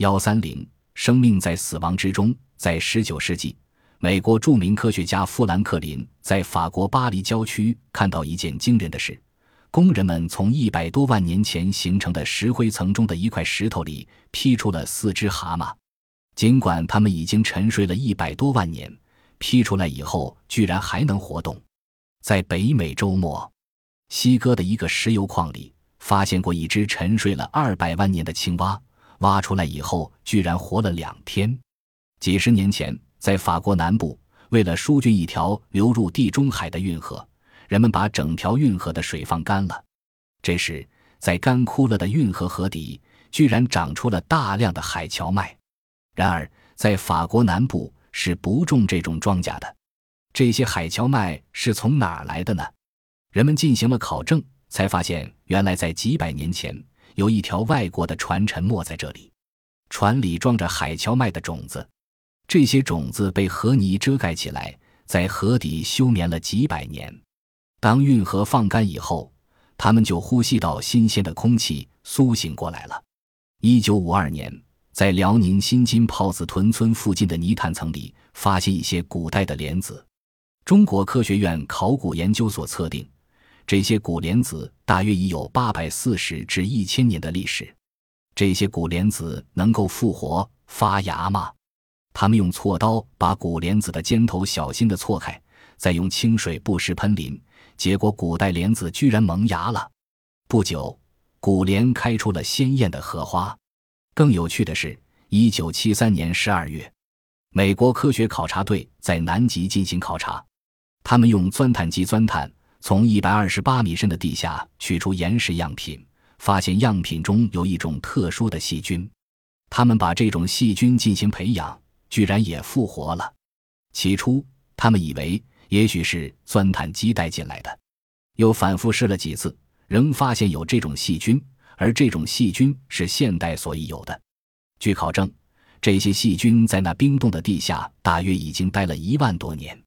幺三零，生命在死亡之中。在十九世纪，美国著名科学家富兰克林在法国巴黎郊区看到一件惊人的事：工人们从一百多万年前形成的石灰层中的一块石头里劈出了四只蛤蟆。尽管它们已经沉睡了一百多万年，劈出来以后居然还能活动。在北美洲末西哥的一个石油矿里，发现过一只沉睡了二百万年的青蛙，挖出来以后居然活了两天。几十年前，在法国南部，为了疏浚一条流入地中海的运河，人们把整条运河的水放干了。这时，在干枯了的运河河底，居然长出了大量的海荞麦。然而，在法国南部是不种这种庄稼的。这些海荞麦是从哪儿来的呢？人们进行了考证，才发现原来在几百年前，有一条外国的船沉没在这里，船里装着海荞麦的种子。这些种子被河泥遮盖起来，在河底休眠了几百年。当运河放干以后，它们就呼吸到新鲜的空气，苏醒过来了。一九五二年，在辽宁新津炮子屯村附近的泥炭层里，发现一些古代的莲子。中国科学院考古研究所测定，这些古莲子大约已有八百四十至一千年的历史。这些古莲子能够复活发芽吗？他们用锉刀把古莲子的尖头小心地锉开，再用清水不时喷淋，结果古代莲子居然萌芽了。不久，古莲开出了鲜艳的荷花。更有趣的是，一九七三年十二月，美国科学考察队在南极进行考察，他们用钻探机钻探，从一百二十八米深的地下取出岩石样品，发现样品中有一种特殊的细菌。他们把这种细菌进行培养。居然也复活了。起初，他们以为也许是钻探机带进来的，又反复试了几次，仍发现有这种细菌，而这种细菌是现代所已有的。据考证，这些细菌在那冰冻的地下大约已经待了一万多年。